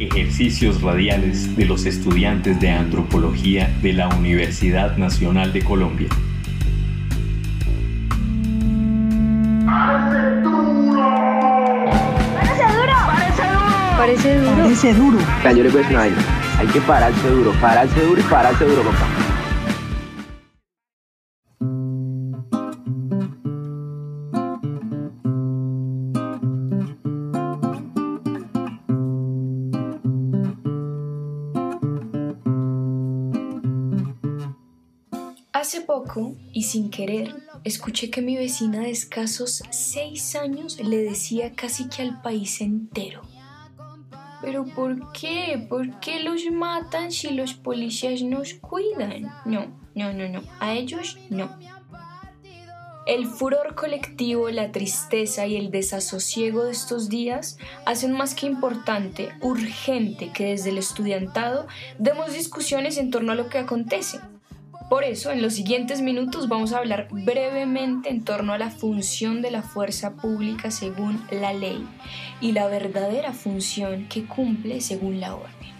Ejercicios radiales de los estudiantes de antropología de la Universidad Nacional de Colombia. ¡Parece duro! ¡Parece duro! Parece duro. Parece duro. Yo le una hay que pararse duro, pararse duro y pararse duro, papá. Y sin querer, escuché que mi vecina de escasos seis años le decía casi que al país entero. ¿Pero por qué? ¿Por qué los matan si los policías nos cuidan? No, no, no, no. A ellos no. El furor colectivo, la tristeza y el desasosiego de estos días hacen más que importante, urgente que desde el estudiantado demos discusiones en torno a lo que acontece por eso, en los siguientes minutos vamos a hablar brevemente en torno a la función de la fuerza pública según la ley y la verdadera función que cumple según la orden.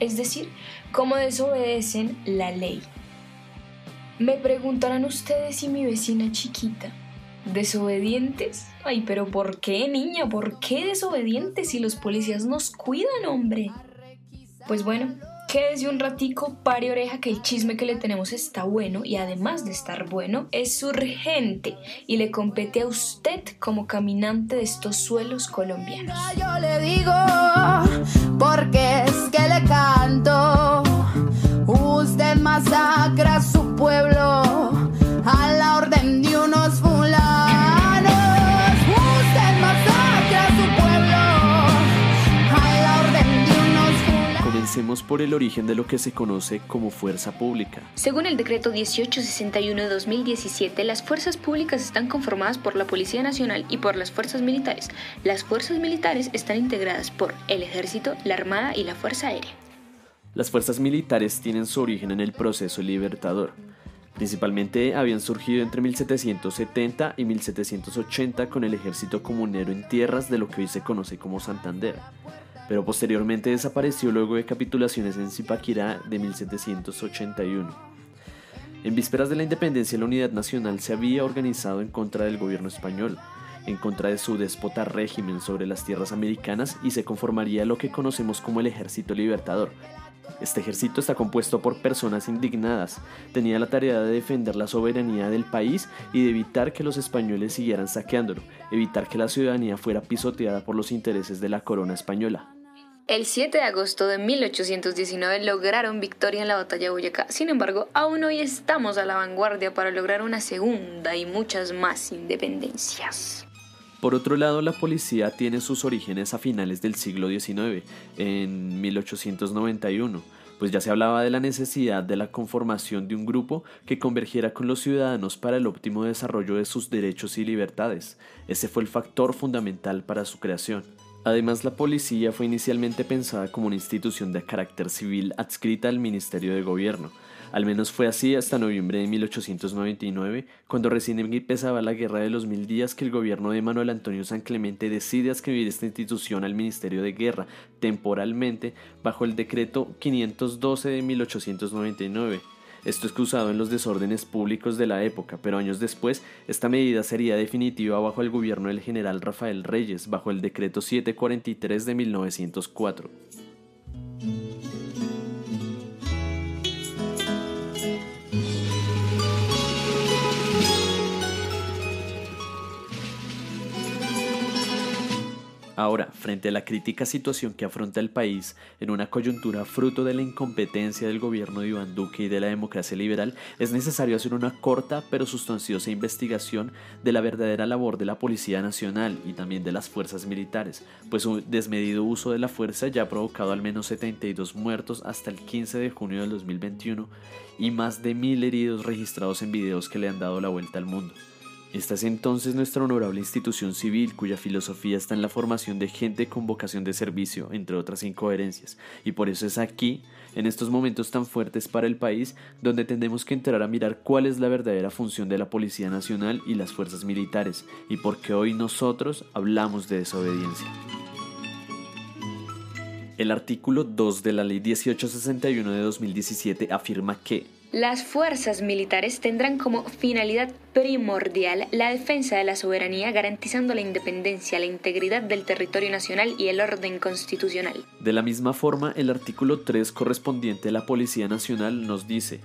Es decir, cómo desobedecen la ley. Me preguntarán ustedes si mi vecina chiquita, ¿desobedientes? Ay, pero ¿por qué, niña? ¿Por qué desobedientes si los policías nos cuidan, hombre? Pues bueno, Quédese un ratico, pare oreja que el chisme que le tenemos está bueno y además de estar bueno, es urgente y le compete a usted como caminante de estos suelos colombianos. Yo le digo, porque es que le canto, usted masacra a su pueblo por el origen de lo que se conoce como fuerza pública. Según el decreto 1861 de 2017, las fuerzas públicas están conformadas por la Policía Nacional y por las fuerzas militares. Las fuerzas militares están integradas por el Ejército, la Armada y la Fuerza Aérea. Las fuerzas militares tienen su origen en el proceso libertador. Principalmente habían surgido entre 1770 y 1780 con el ejército comunero en tierras de lo que hoy se conoce como Santander pero posteriormente desapareció luego de capitulaciones en Zipaquirá de 1781. En vísperas de la independencia, la Unidad Nacional se había organizado en contra del gobierno español, en contra de su déspota régimen sobre las tierras americanas y se conformaría lo que conocemos como el Ejército Libertador. Este ejército está compuesto por personas indignadas, tenía la tarea de defender la soberanía del país y de evitar que los españoles siguieran saqueándolo, evitar que la ciudadanía fuera pisoteada por los intereses de la corona española. El 7 de agosto de 1819 lograron victoria en la batalla de Boyacá. Sin embargo, aún hoy estamos a la vanguardia para lograr una segunda y muchas más independencias. Por otro lado, la policía tiene sus orígenes a finales del siglo XIX, en 1891, pues ya se hablaba de la necesidad de la conformación de un grupo que convergiera con los ciudadanos para el óptimo desarrollo de sus derechos y libertades. Ese fue el factor fundamental para su creación. Además, la policía fue inicialmente pensada como una institución de carácter civil adscrita al Ministerio de Gobierno. Al menos fue así hasta noviembre de 1899, cuando recién empezaba la Guerra de los Mil Días que el gobierno de Manuel Antonio San Clemente decide adscribir esta institución al Ministerio de Guerra temporalmente bajo el decreto 512 de 1899. Esto es cruzado en los desórdenes públicos de la época, pero años después esta medida sería definitiva bajo el gobierno del general Rafael Reyes, bajo el decreto 743 de 1904. Ahora, frente a la crítica situación que afronta el país en una coyuntura fruto de la incompetencia del gobierno de Iván Duque y de la democracia liberal, es necesario hacer una corta pero sustanciosa investigación de la verdadera labor de la Policía Nacional y también de las fuerzas militares, pues un desmedido uso de la fuerza ya ha provocado al menos 72 muertos hasta el 15 de junio del 2021 y más de mil heridos registrados en videos que le han dado la vuelta al mundo. Esta es entonces nuestra honorable institución civil cuya filosofía está en la formación de gente con vocación de servicio, entre otras incoherencias, y por eso es aquí, en estos momentos tan fuertes para el país, donde tendremos que entrar a mirar cuál es la verdadera función de la Policía Nacional y las fuerzas militares, y por qué hoy nosotros hablamos de desobediencia. El artículo 2 de la Ley 1861 de 2017 afirma que las fuerzas militares tendrán como finalidad primordial la defensa de la soberanía, garantizando la independencia, la integridad del territorio nacional y el orden constitucional. De la misma forma, el artículo 3 correspondiente a la Policía Nacional nos dice,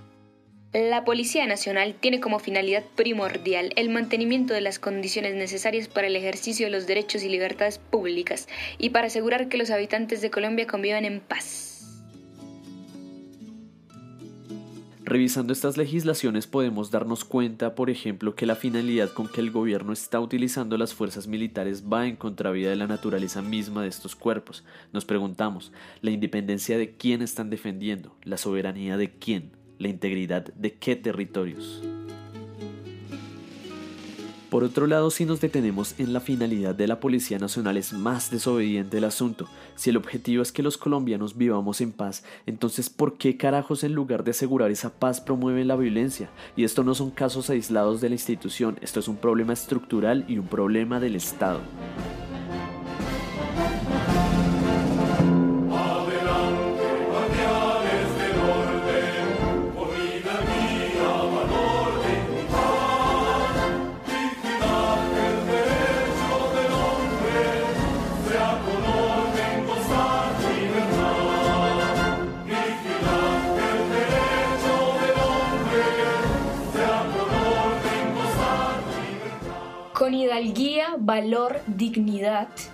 la Policía Nacional tiene como finalidad primordial el mantenimiento de las condiciones necesarias para el ejercicio de los derechos y libertades públicas y para asegurar que los habitantes de Colombia convivan en paz. Revisando estas legislaciones podemos darnos cuenta, por ejemplo, que la finalidad con que el gobierno está utilizando las fuerzas militares va en contravía de la naturaleza misma de estos cuerpos. Nos preguntamos, ¿la independencia de quién están defendiendo? ¿La soberanía de quién? ¿La integridad de qué territorios? Por otro lado, si nos detenemos en la finalidad de la Policía Nacional es más desobediente el asunto. Si el objetivo es que los colombianos vivamos en paz, entonces ¿por qué carajos en lugar de asegurar esa paz promueven la violencia? Y esto no son casos aislados de la institución, esto es un problema estructural y un problema del Estado.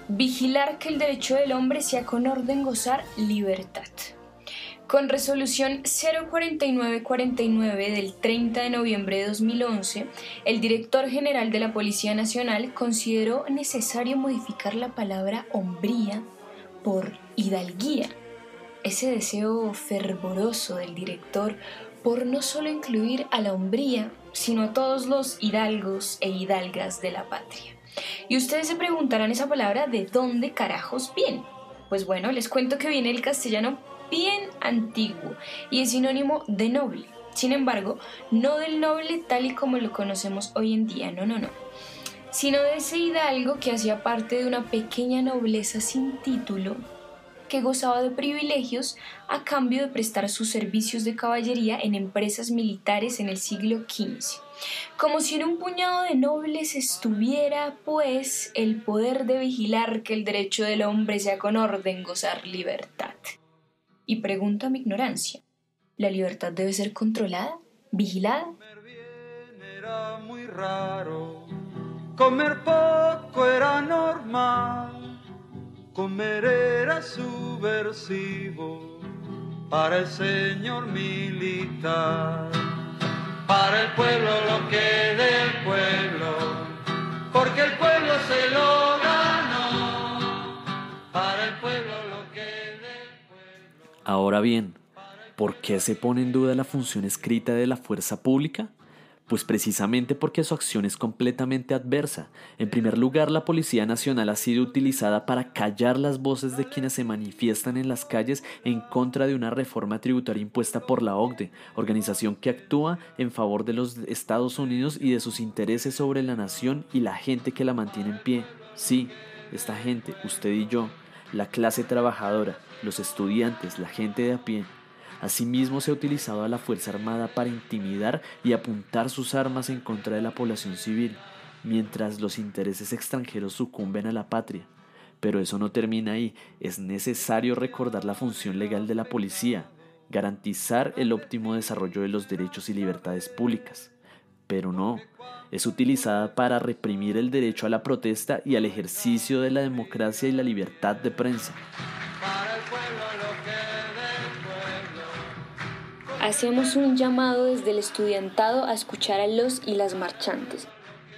Vigilar que el derecho del hombre sea con orden gozar libertad. Con resolución 04949 del 30 de noviembre de 2011, el director general de la Policía Nacional consideró necesario modificar la palabra hombría por hidalguía. Ese deseo fervoroso del director por no solo incluir a la hombría, sino a todos los hidalgos e hidalgas de la patria. Y ustedes se preguntarán esa palabra de dónde carajos viene. Pues bueno, les cuento que viene el castellano bien antiguo y es sinónimo de noble. Sin embargo, no del noble tal y como lo conocemos hoy en día, no, no, no, sino de ese hidalgo que hacía parte de una pequeña nobleza sin título que gozaba de privilegios a cambio de prestar sus servicios de caballería en empresas militares en el siglo XV. Como si en un puñado de nobles estuviera, pues, el poder de vigilar que el derecho del hombre sea con orden gozar libertad. Y pregunto a mi ignorancia, ¿la libertad debe ser controlada? ¿Vigilada? Era muy raro, comer poco era normal Comer era subversivo para el señor militar. Para el pueblo lo que del pueblo, porque el pueblo se lo ganó. Para el pueblo lo que del pueblo. Ahora bien, ¿por qué se pone en duda la función escrita de la fuerza pública? Pues precisamente porque su acción es completamente adversa. En primer lugar, la Policía Nacional ha sido utilizada para callar las voces de quienes se manifiestan en las calles en contra de una reforma tributaria impuesta por la OCDE, organización que actúa en favor de los Estados Unidos y de sus intereses sobre la nación y la gente que la mantiene en pie. Sí, esta gente, usted y yo, la clase trabajadora, los estudiantes, la gente de a pie, Asimismo, se ha utilizado a la Fuerza Armada para intimidar y apuntar sus armas en contra de la población civil, mientras los intereses extranjeros sucumben a la patria. Pero eso no termina ahí, es necesario recordar la función legal de la policía, garantizar el óptimo desarrollo de los derechos y libertades públicas. Pero no, es utilizada para reprimir el derecho a la protesta y al ejercicio de la democracia y la libertad de prensa. Hacemos un llamado desde el estudiantado a escuchar a los y las marchantes.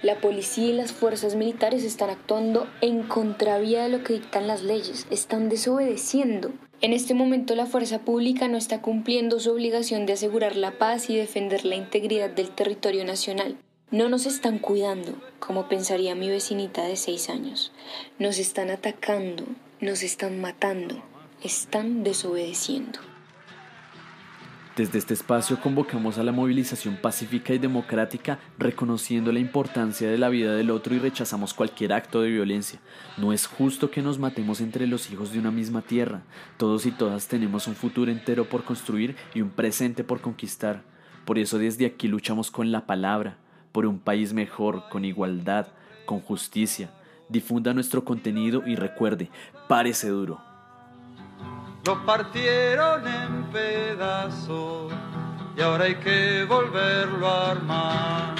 La policía y las fuerzas militares están actuando en contravía de lo que dictan las leyes, están desobedeciendo. En este momento la fuerza pública no está cumpliendo su obligación de asegurar la paz y defender la integridad del territorio nacional. No nos están cuidando, como pensaría mi vecinita de seis años. Nos están atacando, nos están matando, están desobedeciendo. Desde este espacio convocamos a la movilización pacífica y democrática, reconociendo la importancia de la vida del otro y rechazamos cualquier acto de violencia. No es justo que nos matemos entre los hijos de una misma tierra. Todos y todas tenemos un futuro entero por construir y un presente por conquistar. Por eso desde aquí luchamos con la palabra, por un país mejor, con igualdad, con justicia. Difunda nuestro contenido y recuerde, párese duro partieron pedazos y ahora hay que volverlo a armar.